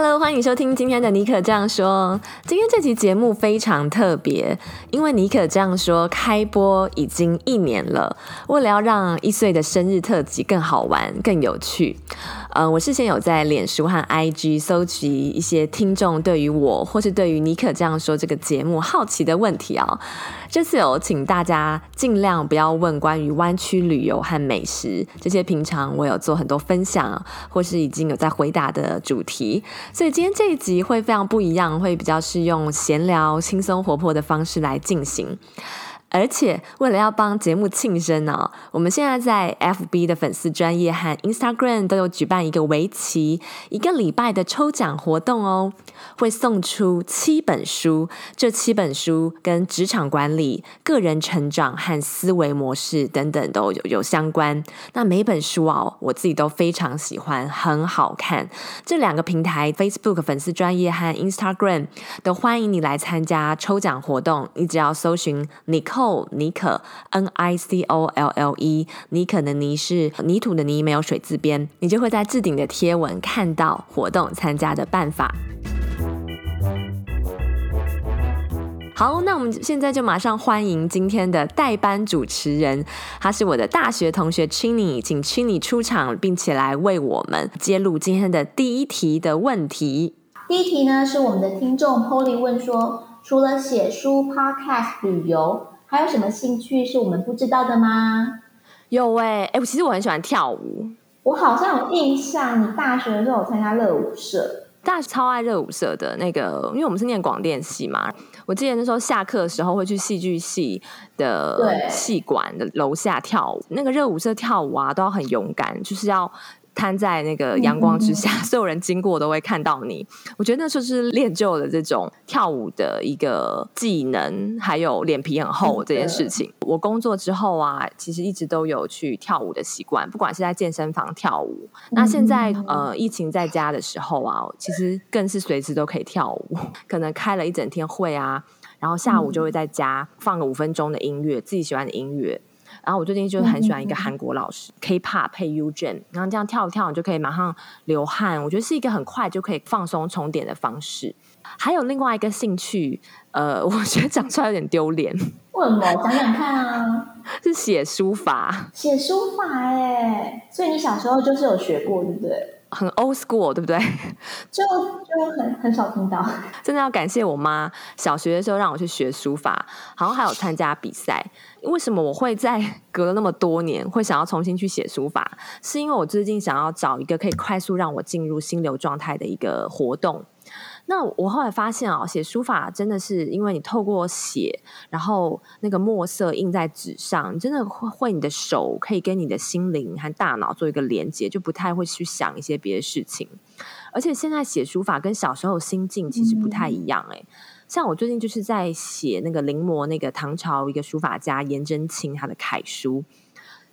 Hello，欢迎收听今天的尼可这样说。今天这期节目非常特别，因为尼可这样说开播已经一年了。为了要让一岁的生日特辑更好玩、更有趣，呃，我事先有在脸书和 IG 搜集一些听众对于我或是对于尼可这样说这个节目好奇的问题哦。这次有请大家尽量不要问关于湾区旅游和美食这些，平常我有做很多分享或是已经有在回答的主题。所以今天这一集会非常不一样，会比较是用闲聊、轻松活泼的方式来进行。而且为了要帮节目庆生呢、哦，我们现在在 FB 的粉丝专业和 Instagram 都有举办一个围棋一个礼拜的抽奖活动哦，会送出七本书，这七本书跟职场管理、个人成长和思维模式等等都有有相关。那每本书哦，我自己都非常喜欢，很好看。这两个平台 Facebook 粉丝专业和 Instagram 都欢迎你来参加抽奖活动，你只要搜寻尼可。后尼可 N I C O L L E 尼可的泥是泥土的泥，没有水字边，你就会在置顶的贴文看到活动参加的办法。好，那我们现在就马上欢迎今天的代班主持人，他是我的大学同学 Chinny，请 Chinny 出场，并且来为我们揭露今天的第一题的问题。第一题呢，是我们的听众 Polly 问说，除了写书、Podcast、旅游。还有什么兴趣是我们不知道的吗？有哎、欸，哎，我其实我很喜欢跳舞。我好像有印象，你大学的时候有参加热舞社。大学超爱热舞社的那个，因为我们是念广电系嘛。我记得那时候下课的时候会去戏剧系的戏馆的楼下跳舞。那个热舞社跳舞啊，都要很勇敢，就是要。摊在那个阳光之下，所有人经过都会看到你。我觉得那就是练就了这种跳舞的一个技能，还有脸皮很厚这件事情。我工作之后啊，其实一直都有去跳舞的习惯，不管是在健身房跳舞。那现在呃，疫情在家的时候啊，其实更是随时都可以跳舞。可能开了一整天会啊，然后下午就会在家放个五分钟的音乐，自己喜欢的音乐。然后我最近就很喜欢一个韩国老师，K-pop 配 U-Jin，然后这样跳一跳，你就可以马上流汗。我觉得是一个很快就可以放松充电的方式。还有另外一个兴趣，呃，我觉得讲出来有点丢脸。为什么？讲讲看啊。是写书法。写书法哎，所以你小时候就是有学过，对不对？很 old school，对不对？就就很很少听到。真的要感谢我妈，小学的时候让我去学书法，好像还有参加比赛。为什么我会在 隔了那么多年会想要重新去写书法？是因为我最近想要找一个可以快速让我进入心流状态的一个活动。那我后来发现啊，写书法真的是因为你透过写，然后那个墨色印在纸上，你真的会会你的手可以跟你的心灵和大脑做一个连接，就不太会去想一些别的事情。而且现在写书法跟小时候心境其实不太一样哎。像我最近就是在写那个临摹那个唐朝一个书法家颜真卿他的楷书。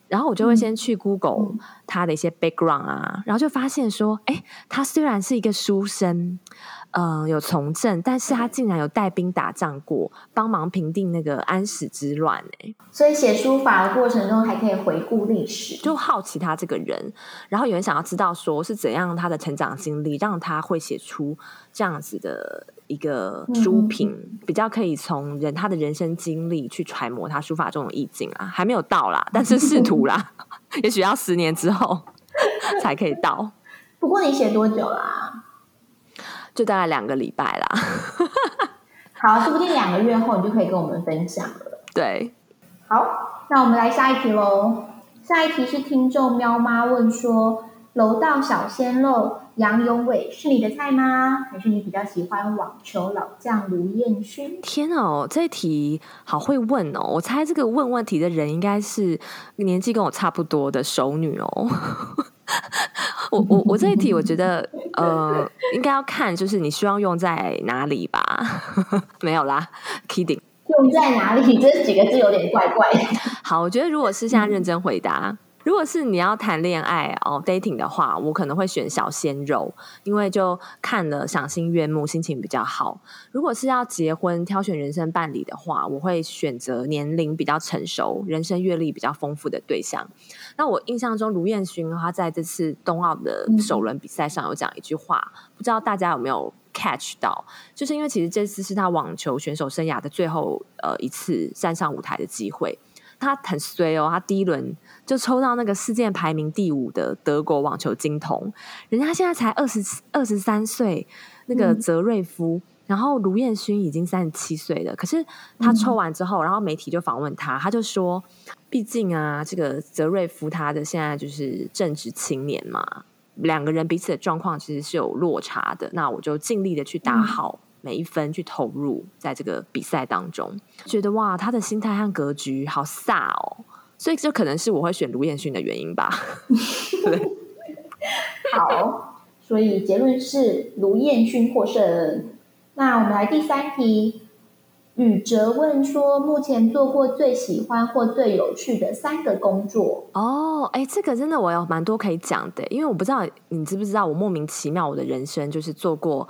然后我就会先去 Google 他的一些 background 啊，然后就发现说，哎，他虽然是一个书生，嗯、呃，有从政，但是他竟然有带兵打仗过，帮忙平定那个安史之乱，哎，所以写书法的过程中还可以回顾历史，就好奇他这个人，然后有人想要知道说是怎样他的成长经历让他会写出这样子的。一个书评、嗯、比较可以从人他的人生经历去揣摩他书法中的意境啊，还没有到啦，但是试图啦，也许要十年之后 才可以到。不过你写多久啦、啊？就大概两个礼拜啦。好，说不定两个月后你就可以跟我们分享了。对，好，那我们来下一题喽。下一题是听众喵妈问说：楼道小鲜肉。杨永伟是你的菜吗？还是你比较喜欢网球老将卢彦勋？天哦，这一题好会问哦！我猜这个问问题的人应该是年纪跟我差不多的熟女哦。我我我这一题我觉得呃，应该要看就是你希望用在哪里吧？没有啦，kidding。用在哪里？这几个字有点怪怪。好，我觉得如果是现在认真回答。如果是你要谈恋爱哦，dating 的话，我可能会选小鲜肉，因为就看了赏心悦目，心情比较好。如果是要结婚挑选人生伴侣的话，我会选择年龄比较成熟、人生阅历比较丰富的对象。那我印象中，卢彦勋他在这次冬奥的首轮比赛上有讲一句话，不知道大家有没有 catch 到？就是因为其实这次是他网球选手生涯的最后呃一次站上舞台的机会。他很衰哦，他第一轮就抽到那个世界排名第五的德国网球金童，人家现在才二十二十三岁，那个泽瑞夫，嗯、然后卢彦勋已经三十七岁了。可是他抽完之后，然后媒体就访问他，他就说：“毕竟啊，这个泽瑞夫他的现在就是正值青年嘛，两个人彼此的状况其实是有落差的。那我就尽力的去打好。嗯”每一分去投入在这个比赛当中，觉得哇，他的心态和格局好飒哦，所以这可能是我会选卢彦勋的原因吧。对，好，所以结论是卢彦勋获胜。那我们来第三题，宇哲问说，目前做过最喜欢或最有趣的三个工作。哦，哎，这个真的我有蛮多可以讲的，因为我不知道你知不知道，我莫名其妙我的人生就是做过。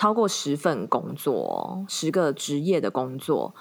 超过十份工作，十个职业的工作，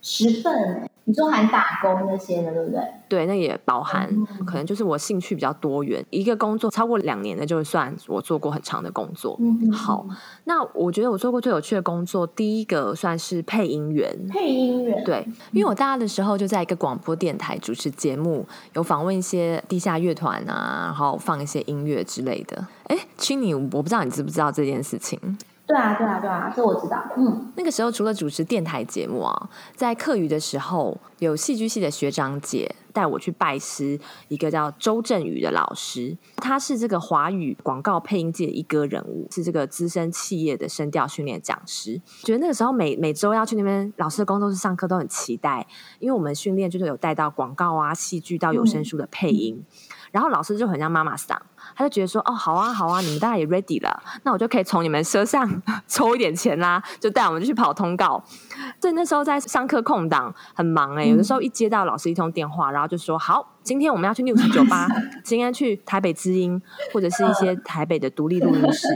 十份，你说含打工那些的，对不对？对，那也包含，嗯、可能就是我兴趣比较多元，一个工作超过两年的，就算我做过很长的工作。嗯、好，那我觉得我做过最有趣的工作，第一个算是配音员。配音员，对，因为我大二的时候就在一个广播电台主持节目，有访问一些地下乐团啊，然后放一些音乐之类的。哎，Chinny，我不知道你知不知道这件事情。对啊，对啊，对啊，这我知道。嗯，那个时候除了主持电台节目啊，在课余的时候，有戏剧系的学长姐带我去拜师一个叫周振宇的老师，他是这个华语广告配音界的一哥人物，是这个资深企业的声调训练讲师。觉得那个时候每每周要去那边老师的工作室上课都很期待，因为我们训练就是有带到广告啊、戏剧到有声书的配音，嗯、然后老师就很像妈妈桑。他就觉得说，哦，好啊，好啊，你们大家也 ready 了，那我就可以从你们车上 抽一点钱啦，就带我们去跑通告。所以那时候在上课空档很忙哎、欸，有的时候一接到老师一通电话，然后就说，好，今天我们要去 News 酒吧，今天去台北知音或者是一些台北的独立录音室。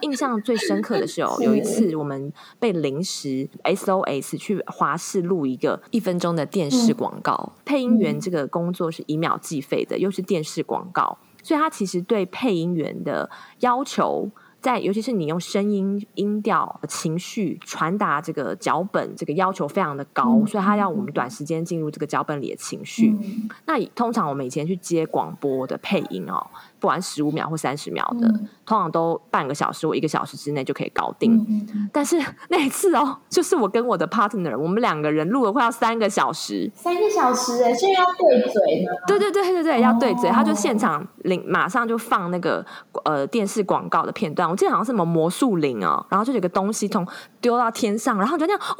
印象最深刻的是哦，有一次我们被临时 SOS 去华视录一个一分钟的电视广告，配音员这个工作是以秒计费的，又是电视广告。所以，他其实对配音员的要求，在尤其是你用声音、音调、情绪传达这个脚本，这个要求非常的高。嗯、所以，他要我们短时间进入这个脚本里的情绪。嗯、那通常我们以前去接广播的配音哦。不管十五秒或三十秒的，嗯、通常都半个小时或一个小时之内就可以搞定。嗯、但是那一次哦，就是我跟我的 partner，我们两个人录了快要三个小时，三个小时哎，是要对嘴的。对对对对对，要对嘴，哦、他就现场领，马上就放那个呃电视广告的片段。我记得好像是什么魔术铃哦，然后就有个东西从丢到天上，然后就那样哦。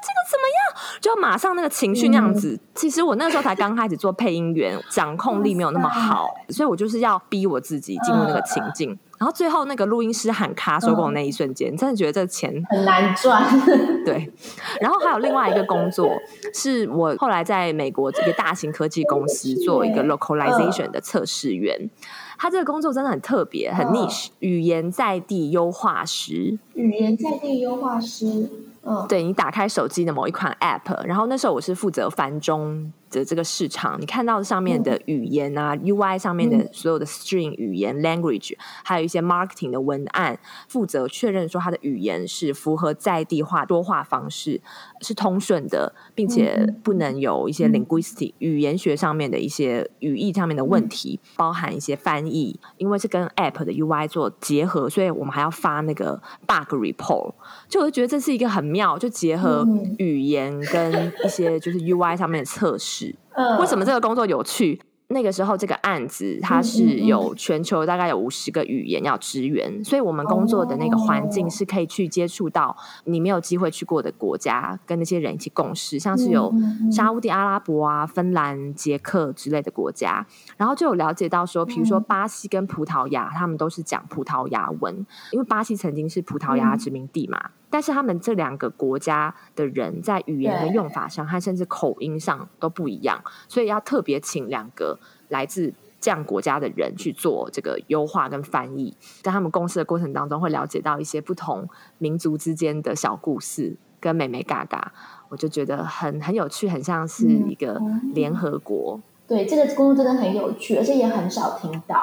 这个怎么样？就马上那个情绪那样子。嗯、其实我那时候才刚开始做配音员，掌控力没有那么好，所以我就是要逼我自己进入那个情境。呃、然后最后那个录音师喊卡收工那一瞬间，嗯、真的觉得这个钱很难赚。对。然后还有另外一个工作，是我后来在美国一个大型科技公司做一个 localization 的测试员。呃、他这个工作真的很特别，很 niche，语言在地优化师。语言在地优化师。对，你打开手机的某一款 App，然后那时候我是负责繁中的这个市场，你看到上面的语言啊、嗯、UI 上面的所有的 string 语言、嗯、language，还有一些 marketing 的文案，负责确认说它的语言是符合在地化多话方式，是通顺的，并且不能有一些 linguistic、嗯、语言学上面的一些语义上面的问题，嗯、包含一些翻译，因为是跟 App 的 UI 做结合，所以我们还要发那个 bug report。就我就觉得这是一个很妙，就结合语言跟一些就是 UI 上面的测试。为什么这个工作有趣？那个时候这个案子它是有全球大概有五十个语言要支援，所以我们工作的那个环境是可以去接触到你没有机会去过的国家，跟那些人一起共事，像是有沙乌地阿拉伯啊、芬兰、捷克之类的国家，然后就有了解到说，比如说巴西跟葡萄牙，他们都是讲葡萄牙文，因为巴西曾经是葡萄牙殖民地嘛。但是他们这两个国家的人在语言的用法上，和甚至口音上都不一样，所以要特别请两个来自这样国家的人去做这个优化跟翻译，在他们公司的过程当中，会了解到一些不同民族之间的小故事跟美美嘎嘎，我就觉得很很有趣，很像是一个联合国。对，这个工作真的很有趣，而且也很少听到，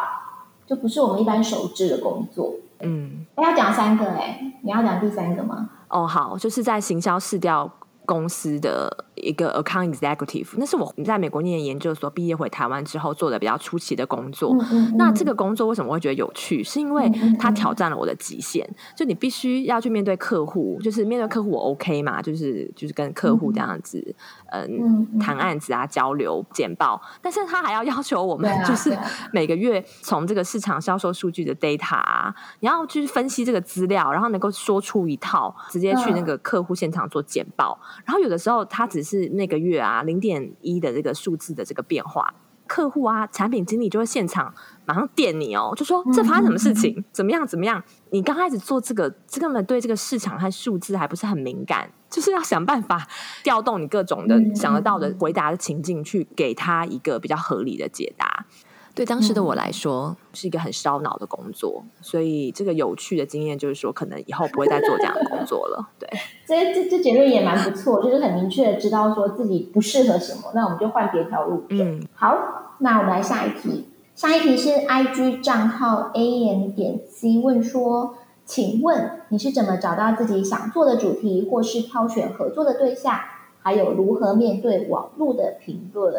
就不是我们一般熟知的工作。嗯，要讲三个哎，你要讲第三个吗？哦，好，就是在行销市调公司的。一个 account executive，那是我在美国念研究所毕业回台湾之后做的比较出奇的工作。嗯嗯嗯，那这个工作为什么会觉得有趣？是因为它挑战了我的极限。就你必须要去面对客户，就是面对客户我 OK 嘛？就是就是跟客户这样子，嗯，嗯，嗯，谈案子啊，交流简报。但是他还要要求我们，就是每个月从这个市场销售数据的 data 啊，你要去分析这个资料，然后能够说出一套，直接去那个客户现场做简报。然后有的时候他只是是那个月啊，零点一的这个数字的这个变化，客户啊，产品经理就会现场马上电你哦，就说这发生什么事情，怎么样怎么样？你刚开始做这个，这根本对这个市场和数字还不是很敏感，就是要想办法调动你各种的想得到的回答的情境，去给他一个比较合理的解答。对当时的我来说，是一个很烧脑的工作，所以这个有趣的经验就是说，可能以后不会再做这样的工作了。对，这这这结论也蛮不错，就是很明确的知道说自己不适合什么，那我们就换别条路。嗯，好，那我们来下一题，下一题是 IG 账号 am 点 c 问说，请问你是怎么找到自己想做的主题，或是挑选合作的对象，还有如何面对网络的评论？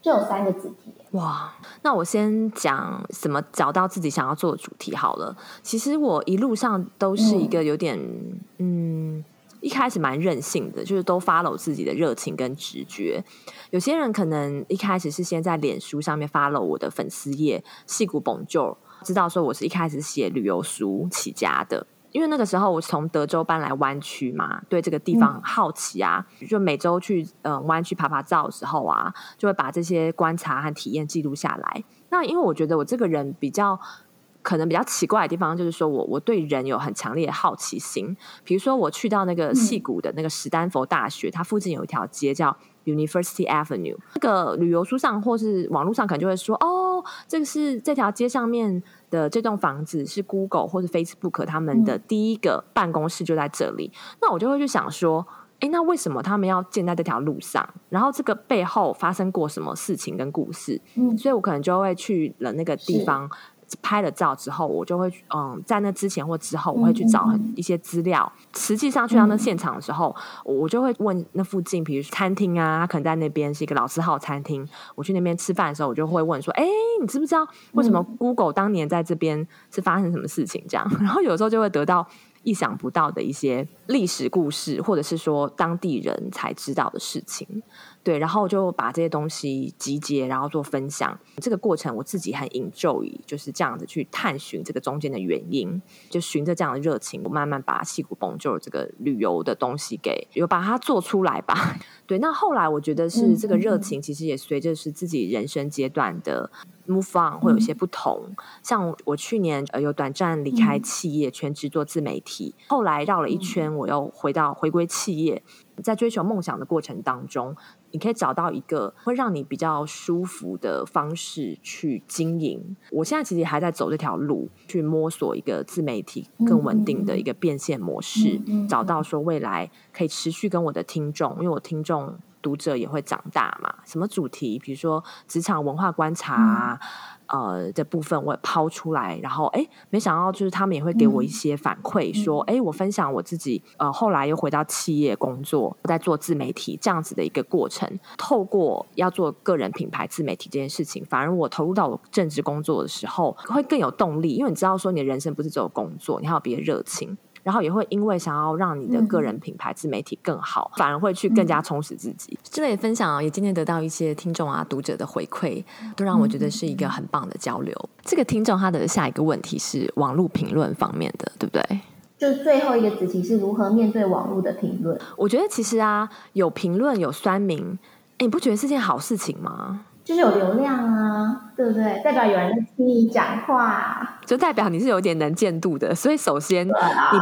这有三个主题。哇，那我先讲怎么找到自己想要做的主题好了。其实我一路上都是一个有点，嗯，嗯，一开始蛮任性的，就是都 follow 自己的热情跟直觉。有些人可能一开始是先在脸书上面 follow 我的粉丝页，戏骨 Bonjour，知道说我是一开始写旅游书起家的。因为那个时候我从德州搬来湾区嘛，对这个地方很好奇啊，嗯、就每周去嗯湾区爬爬照的时候啊，就会把这些观察和体验记录下来。那因为我觉得我这个人比较可能比较奇怪的地方，就是说我我对人有很强烈的好奇心。比如说我去到那个矽谷的那个史丹佛大学，嗯、它附近有一条街叫 University Avenue。那个旅游书上或是网络上可能就会说，哦，这个是这条街上面。的这栋房子是 Google 或者 Facebook 他们的第一个办公室就在这里，嗯、那我就会去想说，哎，那为什么他们要建在这条路上？然后这个背后发生过什么事情跟故事？嗯，所以我可能就会去了那个地方。拍了照之后，我就会嗯，在那之前或之后，我会去找一些资料。实际上去到那现场的时候，嗯、我就会问那附近，比如餐厅啊，可能在那边是一个老字号餐厅。我去那边吃饭的时候，我就会问说：“哎，你知不知道为什么 Google 当年在这边是发生什么事情？”这样，然后有时候就会得到意想不到的一些历史故事，或者是说当地人才知道的事情。对，然后就把这些东西集结，然后做分享。这个过程我自己很 enjoy，就是这样子去探寻这个中间的原因，就循着这样的热情，我慢慢把矽谷 Bonjour 这个旅游的东西给有把它做出来吧。对，那后来我觉得是这个热情，其实也随着是自己人生阶段的 move on 会有一些不同。嗯、像我去年呃有短暂离开企业，全职做自媒体，嗯、后来绕了一圈，我又回到回归企业，在追求梦想的过程当中。你可以找到一个会让你比较舒服的方式去经营。我现在其实还在走这条路，去摸索一个自媒体更稳定的一个变现模式，找到说未来可以持续跟我的听众，因为我听众读者也会长大嘛。什么主题？比如说职场文化观察啊。呃的部分我也抛出来，然后哎，没想到就是他们也会给我一些反馈，嗯、说哎，我分享我自己呃，后来又回到企业工作，在做自媒体这样子的一个过程。透过要做个人品牌自媒体这件事情，反而我投入到我正职工作的时候会更有动力，因为你知道说你的人生不是只有工作，你还有别的热情。然后也会因为想要让你的个人品牌自媒体更好，嗯、反而会去更加充实自己。这类分享也今天得到一些听众啊、读者的回馈，都让我觉得是一个很棒的交流。嗯、这个听众他的下一个问题是网络评论方面的，对不对？就最后一个子题是如何面对网络的评论？我觉得其实啊，有评论有酸民，你不觉得是件好事情吗？就是有流量啊，对不对？代表有人在听你讲话，就代表你是有点能见度的。所以首先，你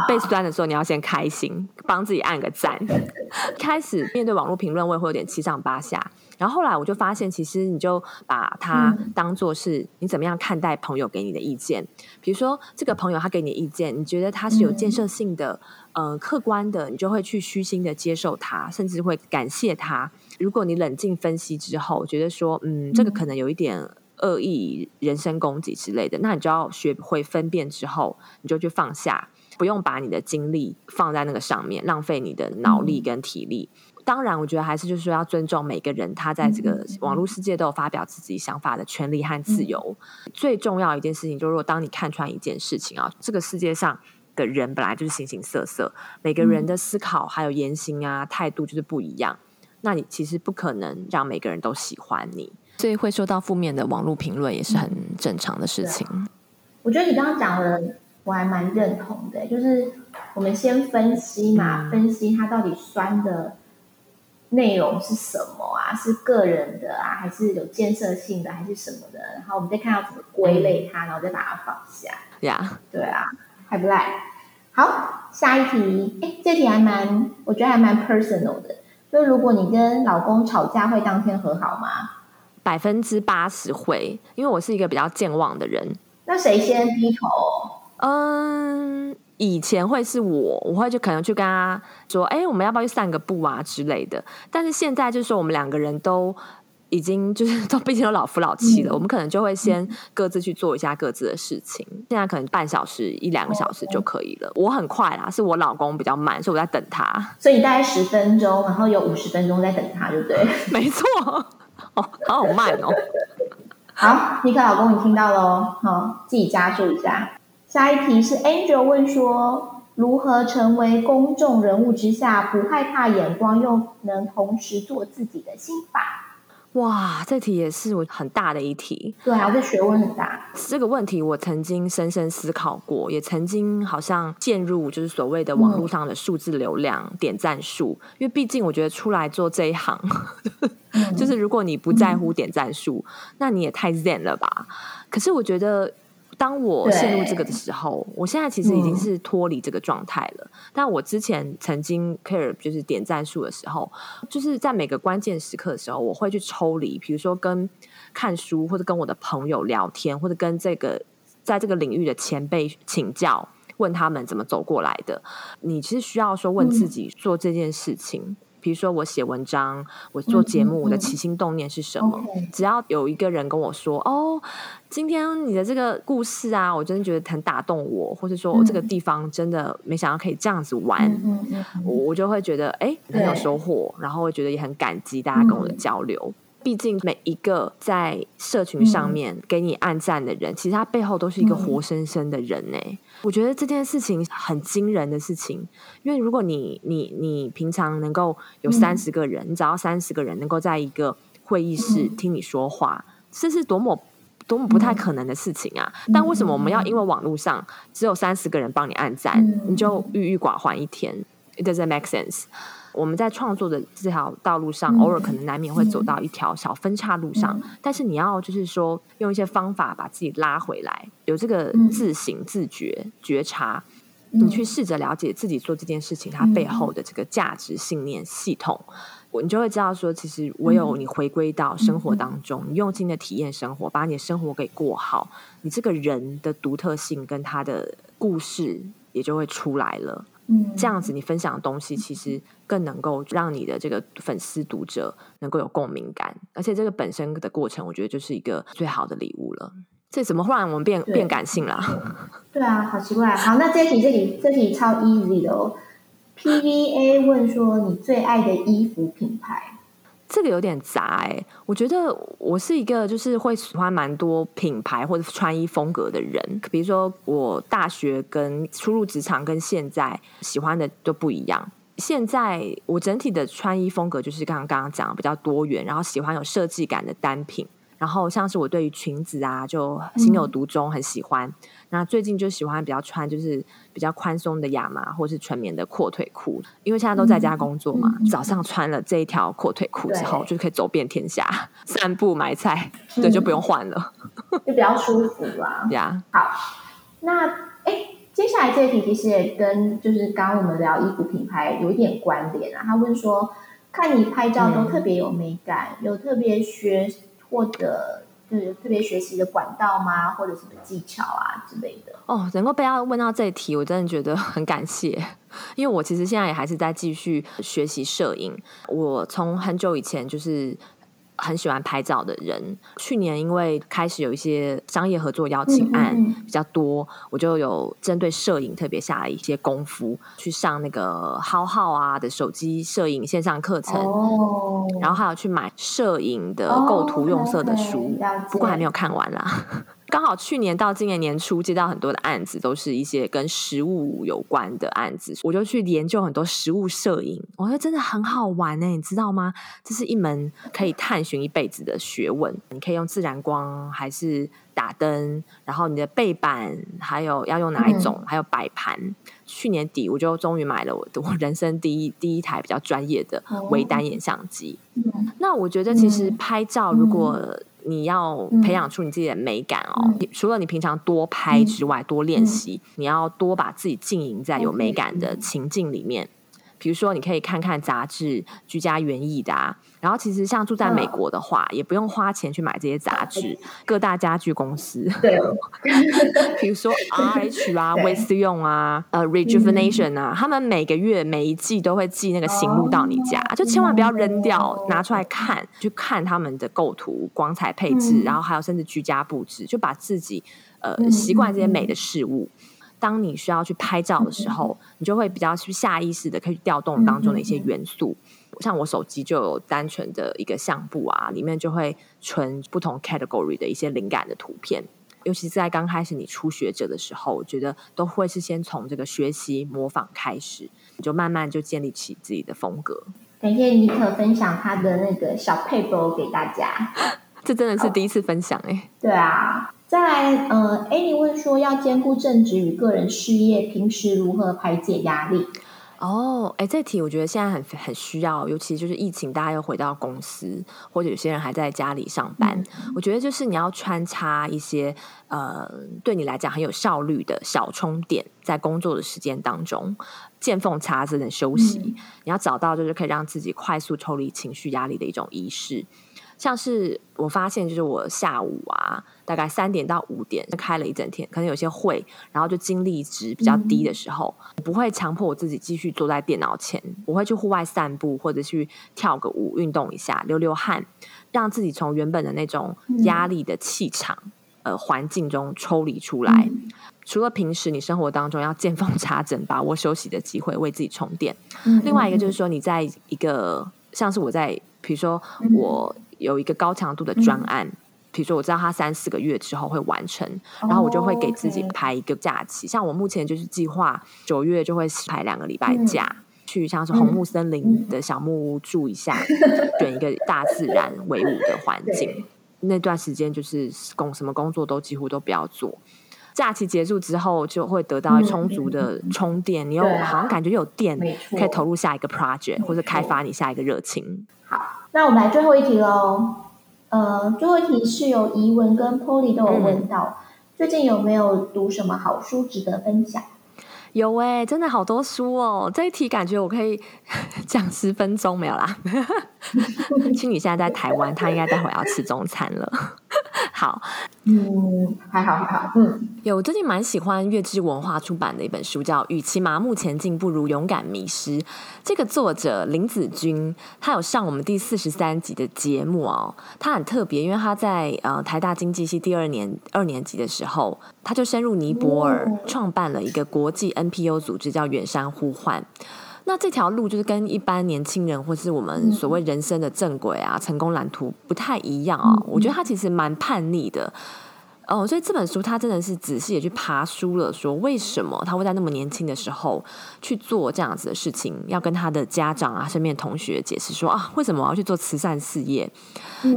被酸的时候，你要先开心，帮自己按个赞。开始面对网络评论，我也会有点七上八下。然后后来我就发现，其实你就把它当做是你怎么样看待朋友给你的意见。比如说，这个朋友他给你的意见，你觉得他是有建设性的、呃，客观的，你就会去虚心的接受他，甚至会感谢他。如果你冷静分析之后，觉得说，嗯，这个可能有一点恶意、人身攻击之类的，那你就要学会分辨之后，你就去放下，不用把你的精力放在那个上面，浪费你的脑力跟体力。嗯、当然，我觉得还是就是说要尊重每个人，他在这个网络世界都有发表自己想法的权利和自由。嗯、最重要一件事情，就是如果当你看穿一件事情啊，这个世界上的人本来就是形形色色，每个人的思考还有言行啊、态度就是不一样。那你其实不可能让每个人都喜欢你，所以会受到负面的网络评论也是很正常的事情。嗯、我觉得你刚刚讲的我还蛮认同的，就是我们先分析嘛，嗯、分析它到底酸的内容是什么啊？是个人的啊，还是有建设性的，还是什么的？然后我们再看要怎么归类它，嗯、然后再把它放下。呀，对啊，还不赖。好，下一题，哎，这题还蛮，我觉得还蛮 personal 的。就如果你跟老公吵架，会当天和好吗？百分之八十会，因为我是一个比较健忘的人。那谁先低头？嗯，以前会是我，我会就可能去跟他说：“哎，我们要不要去散个步啊之类的。”但是现在就是说，我们两个人都。已经就是 都毕竟都老夫老妻了，嗯、我们可能就会先各自去做一下各自的事情。嗯、现在可能半小时一两个小时就可以了。我很快啦，是我老公比较慢，所以我在等他。所以你大概十分钟，然后有五十分钟在等他，对不对？没错，哦，好慢哦。好，尼克老公，你听到喽？好，自己加注一下。下一题是 Angel 问说，如何成为公众人物之下不害怕眼光，又能同时做自己的心法？哇，这题也是我很大的一题。对啊，这学问很大。这个问题我曾经深深思考过，也曾经好像陷入就是所谓的网络上的数字流量、嗯、点赞数。因为毕竟我觉得出来做这一行，嗯、就是如果你不在乎点赞数，嗯、那你也太 zen 了吧。可是我觉得。当我陷入这个的时候，我现在其实已经是脱离这个状态了。嗯、但我之前曾经 care 就是点赞数的时候，就是在每个关键时刻的时候，我会去抽离，比如说跟看书，或者跟我的朋友聊天，或者跟这个在这个领域的前辈请教，问他们怎么走过来的。你其实需要说问自己做这件事情。嗯比如说我写文章，我做节目，我的起心动念是什么？只要有一个人跟我说：“哦，今天你的这个故事啊，我真的觉得很打动我，或者说我这个地方真的没想到可以这样子玩，我我就会觉得哎很有收获，然后我觉得也很感激大家跟我的交流。嗯”毕竟每一个在社群上面给你按赞的人，嗯、其实他背后都是一个活生生的人呢。嗯、我觉得这件事情很惊人的事情，因为如果你你你平常能够有三十个人，嗯、你找到三十个人能够在一个会议室听你说话，嗯、这是多么多么不太可能的事情啊！嗯、但为什么我们要因为网络上只有三十个人帮你按赞，嗯、你就郁郁寡欢一天？It doesn't make sense. 我们在创作的这条道路上，嗯、偶尔可能难免会走到一条小分岔路上，嗯、但是你要就是说用一些方法把自己拉回来，有这个自省、自觉、觉察，嗯、你去试着了解自己做这件事情它背后的这个价值信念系统，我、嗯、你就会知道说，其实唯有你回归到生活当中，嗯、你用心的体验生活，把你的生活给过好，你这个人的独特性跟他的故事也就会出来了。嗯，这样子你分享的东西其实更能够让你的这个粉丝读者能够有共鸣感，而且这个本身的过程，我觉得就是一个最好的礼物了。这怎么忽然我们变对变感性了？对啊，好奇怪。好，那这题这里这题超 easy 的哦。PVA 问说，你最爱的衣服品牌？这个有点杂哎、欸，我觉得我是一个就是会喜欢蛮多品牌或者穿衣风格的人。比如说我大学跟初入职场跟现在喜欢的都不一样。现在我整体的穿衣风格就是刚刚刚刚讲的比较多元，然后喜欢有设计感的单品。然后像是我对于裙子啊，就心有独钟，很喜欢。嗯、那最近就喜欢比较穿就是比较宽松的亚麻或是纯棉的阔腿裤，因为现在都在家工作嘛，嗯、早上穿了这一条阔腿裤之后，就可以走遍天下，散步买菜，对，就不用换了，就比较舒服啦。呀.好，那哎，接下来这一题其实也跟就是刚刚我们聊衣服品牌有一点关联啊。他问说，看你拍照都特别有美感，嗯、有特别学。或者就是特别学习的管道吗？或者什么技巧啊之类的？哦，能够被他问到这一题，我真的觉得很感谢，因为我其实现在也还是在继续学习摄影。我从很久以前就是。很喜欢拍照的人，去年因为开始有一些商业合作邀请案比较多，嗯嗯，我就有针对摄影特别下了一些功夫，去上那个浩浩啊的手机摄影线上课程，哦，然后还有去买摄影的构图用色的书，哦 okay，不过还没有看完啦。刚好去年到今年年初接到很多的案子，都是一些跟食物有关的案子，我就去研究很多食物摄影，我觉得真的很好玩呢，你知道吗？这是一门可以探寻一辈子的学问。你可以用自然光，还是打灯，然后你的背板，还有要用哪一种，嗯、还有摆盘。去年底我就终于买了我的我人生第一 第一台比较专业的微单眼相机。嗯、那我觉得其实拍照如果、嗯你要培养出你自己的美感哦，嗯、除了你平常多拍之外，嗯、多练习，嗯、你要多把自己浸淫在有美感的情境里面。比如说，你可以看看杂志《居家园艺》的啊。然后，其实像住在美国的话，也不用花钱去买这些杂志。各大家具公司，对，比如说 RH 啊、威斯用啊、呃 Rejuvenation 啊，他们每个月每一季都会寄那个行路到你家，就千万不要扔掉，拿出来看，去看他们的构图、光彩配置，然后还有甚至居家布置，就把自己呃习惯这些美的事物。当你需要去拍照的时候，你就会比较去下意识的可以调动当中的一些元素。像我手机就有单纯的一个相簿啊，里面就会存不同 category 的一些灵感的图片。尤其是在刚开始你初学者的时候，我觉得都会是先从这个学习模仿开始，你就慢慢就建立起自己的风格。感谢尼克分享他的那个小撇步给大家，这真的是第一次分享哎、欸。对啊。再来，呃，Annie 问说，要兼顾正职与个人事业，平时如何排解压力？哦，哎，这题我觉得现在很很需要，尤其就是疫情，大家又回到公司，或者有些人还在家里上班。嗯、我觉得就是你要穿插一些，呃，对你来讲很有效率的小充电，在工作的时间当中见缝插针的休息。嗯、你要找到就是可以让自己快速抽离情绪压力的一种仪式。像是我发现，就是我下午啊，大概三点到五点就开了一整天，可能有些会，然后就精力值比较低的时候，我不会强迫我自己继续坐在电脑前，我会去户外散步，或者去跳个舞，运动一下，流流汗，让自己从原本的那种压力的气场、呃环境中抽离出来。除了平时你生活当中要见缝插针，把握休息的机会，为自己充电。另外一个就是说，你在一个像是我在，比如说我。有一个高强度的专案，比如说我知道他三四个月之后会完成，然后我就会给自己排一个假期。像我目前就是计划九月就会排两个礼拜假，去像是红木森林的小木屋住一下，选一个大自然为伍的环境。那段时间就是工什么工作都几乎都不要做。假期结束之后就会得到充足的充电，你又好像感觉有电可以投入下一个 project 或者开发你下一个热情。好。那我们来最后一题喽。呃，最后一题是有怡文跟 Polly 都有问到，嗯、最近有没有读什么好书值得分享？有哎、欸，真的好多书哦。这一题感觉我可以 讲十分钟，没有啦。青女现在在台湾，她应该待会要吃中餐了。好，嗯，还好还好，嗯，有，我最近蛮喜欢月之文化出版的一本书，叫《与其麻木前进，不如勇敢迷失》。这个作者林子君，他有上我们第四十三集的节目哦。他很特别，因为他在呃台大经济系第二年二年级的时候，他就深入尼泊尔，创办了一个国际 NPO 组织，叫远山呼唤。那这条路就是跟一般年轻人或是我们所谓人生的正轨啊、成功蓝图不太一样啊。我觉得他其实蛮叛逆的，哦，所以这本书他真的是仔细也去爬书了，说为什么他会在那么年轻的时候去做这样子的事情，要跟他的家长啊、身边的同学解释说啊，为什么我要去做慈善事业？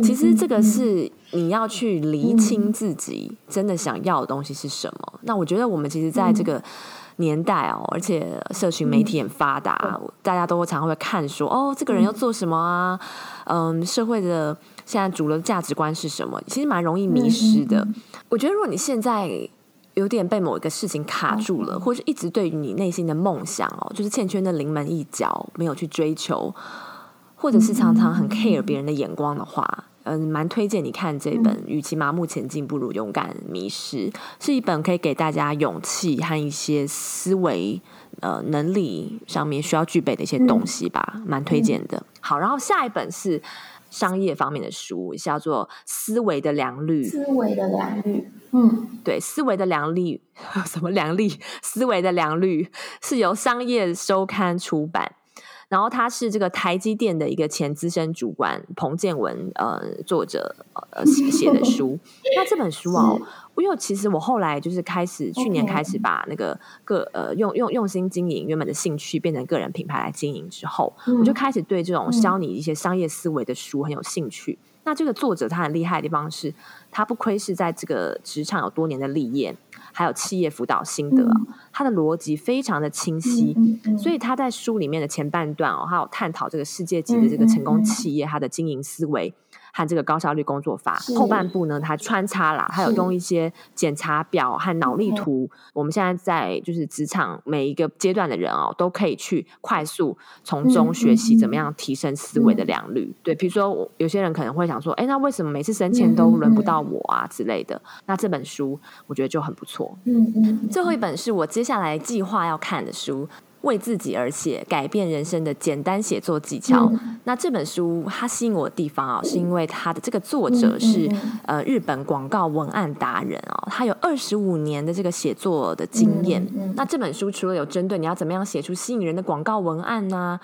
其实这个是你要去厘清自己真的想要的东西是什么。那我觉得我们其实在这个年代哦，而且社群媒体很发达，大家都常会看说哦，这个人要做什么啊？嗯，社会的。现在主流价值观是什么？其实蛮容易迷失的。我觉得，如果你现在有点被某一个事情卡住了，嗯、或者一直对于你内心的梦想哦，就是欠缺那临门一脚，没有去追求，或者是常常很 care 别人的眼光的话，嗯，蛮推荐你看这本《与其麻木前进，不如勇敢迷失》，是一本可以给大家勇气和一些思维呃能力上面需要具备的一些东西吧，蛮推荐的。好，然后下一本是。商业方面的书叫做《思维的良率》。思维的良率，嗯，对，思维的良率，什么良率？思维的良率是由商业周刊出版，然后他是这个台积电的一个前资深主管彭建文呃作者呃写的书。那这本书哦。因为其实我后来就是开始去年开始把那个个呃用用用心经营原本的兴趣变成个人品牌来经营之后，嗯、我就开始对这种教你一些商业思维的书很有兴趣。嗯、那这个作者他很厉害的地方是，他不愧是在这个职场有多年的历练，还有企业辅导心得，嗯、他的逻辑非常的清晰，所以他在书里面的前半段哦，还有探讨这个世界级的这个成功企业他的经营思维。和这个高效率工作法后半部呢，它穿插啦，还有用一些检查表和脑力图。我们现在在就是职场每一个阶段的人哦，都可以去快速从中学习怎么样提升思维的良率。嗯、对，比如说有些人可能会想说，哎，那为什么每次升迁都轮不到我啊之类的？那这本书我觉得就很不错。嗯嗯。最后一本是我接下来计划要看的书。为自己而写，改变人生的简单写作技巧。嗯、那这本书它吸引我的地方啊，是因为它的这个作者是、嗯嗯、呃日本广告文案达人啊，他有二十五年的这个写作的经验。那这本书除了有针对你要怎么样写出吸引人的广告文案呢、啊？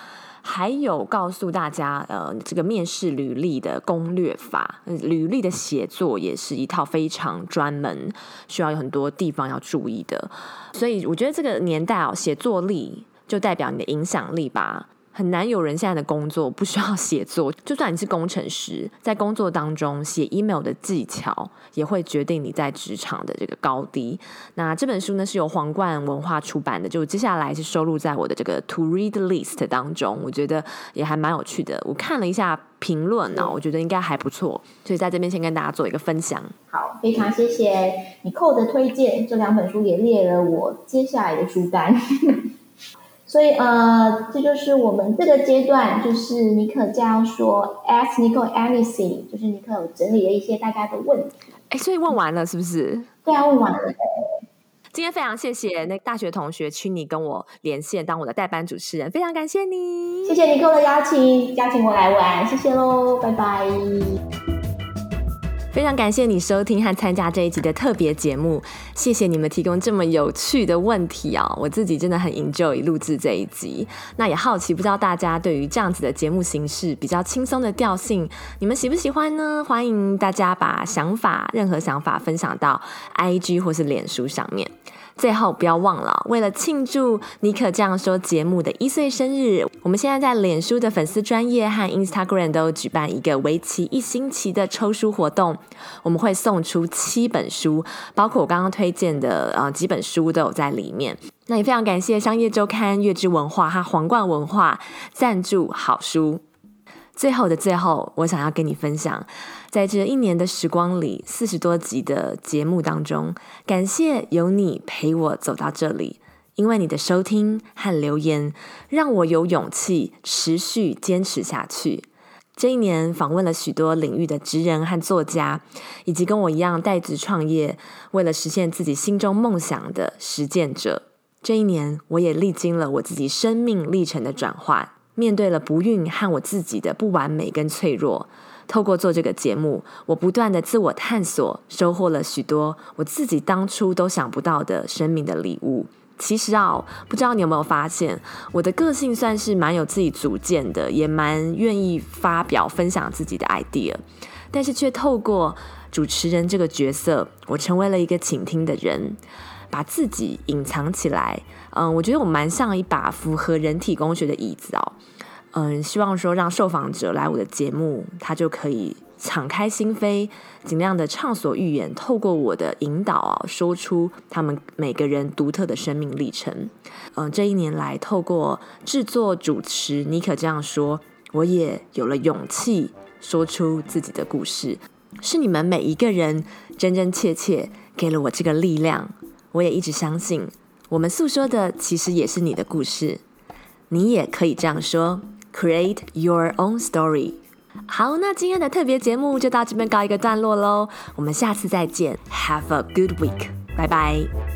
还有告诉大家，呃，这个面试履历的攻略法，履历的写作也是一套非常专门，需要有很多地方要注意的。所以我觉得这个年代哦，写作力就代表你的影响力吧。很难有人现在的工作不需要写作，就算你是工程师，在工作当中写 email 的技巧也会决定你在职场的这个高低。那这本书呢是由皇冠文化出版的，就接下来是收录在我的这个 to read list 当中，我觉得也还蛮有趣的。我看了一下评论呢，我觉得应该还不错，所以在这边先跟大家做一个分享。好，非常谢谢你扣的推荐，这两本书也列了我接下来的书单。所以呃，这就是我们这个阶段，就是尼可这样说，ask Nico anything，就是尼可有整理了一些大家的问题。哎，所以问完了是不是？对啊，问完了。今天非常谢谢那大学同学 Chinny 跟我连线，当我的代班主持人，非常感谢你。谢谢尼克的邀请，邀请我来玩，谢谢喽，拜拜。非常感谢你收听和参加这一集的特别节目，谢谢你们提供这么有趣的问题哦！我自己真的很 enjoy 录制这一集。那也好奇，不知道大家对于这样子的节目形式比较轻松的调性，你们喜不喜欢呢？欢迎大家把想法，任何想法分享到 IG 或是脸书上面。最后不要忘了，为了庆祝尼可这样说节目的一岁生日，我们现在在脸书的粉丝专页和 Instagram 都举办一个为期一星期的抽书活动，我们会送出七本书，包括我刚刚推荐的呃几本书都有在里面。那也非常感谢商业周刊、月之文化和皇冠文化赞助好书。最后的最后，我想要跟你分享，在这一年的时光里，四十多集的节目当中，感谢有你陪我走到这里，因为你的收听和留言，让我有勇气持续坚持下去。这一年访问了许多领域的职人和作家，以及跟我一样带职创业，为了实现自己心中梦想的实践者。这一年，我也历经了我自己生命历程的转换。面对了不孕和我自己的不完美跟脆弱，透过做这个节目，我不断的自我探索，收获了许多我自己当初都想不到的生命的礼物。其实啊，不知道你有没有发现，我的个性算是蛮有自己主见的，也蛮愿意发表分享自己的 idea，但是却透过主持人这个角色，我成为了一个倾听的人，把自己隐藏起来。嗯，我觉得我蛮像一把符合人体工学的椅子哦。嗯，希望说让受访者来我的节目，他就可以敞开心扉，尽量的畅所欲言，透过我的引导啊，说出他们每个人独特的生命历程。嗯，这一年来，透过制作主持，尼可这样说，我也有了勇气说出自己的故事。是你们每一个人真真切切给了我这个力量，我也一直相信，我们诉说的其实也是你的故事，你也可以这样说，create your own story。好，那今天的特别节目就到这边告一个段落喽，我们下次再见，Have a good week，拜拜。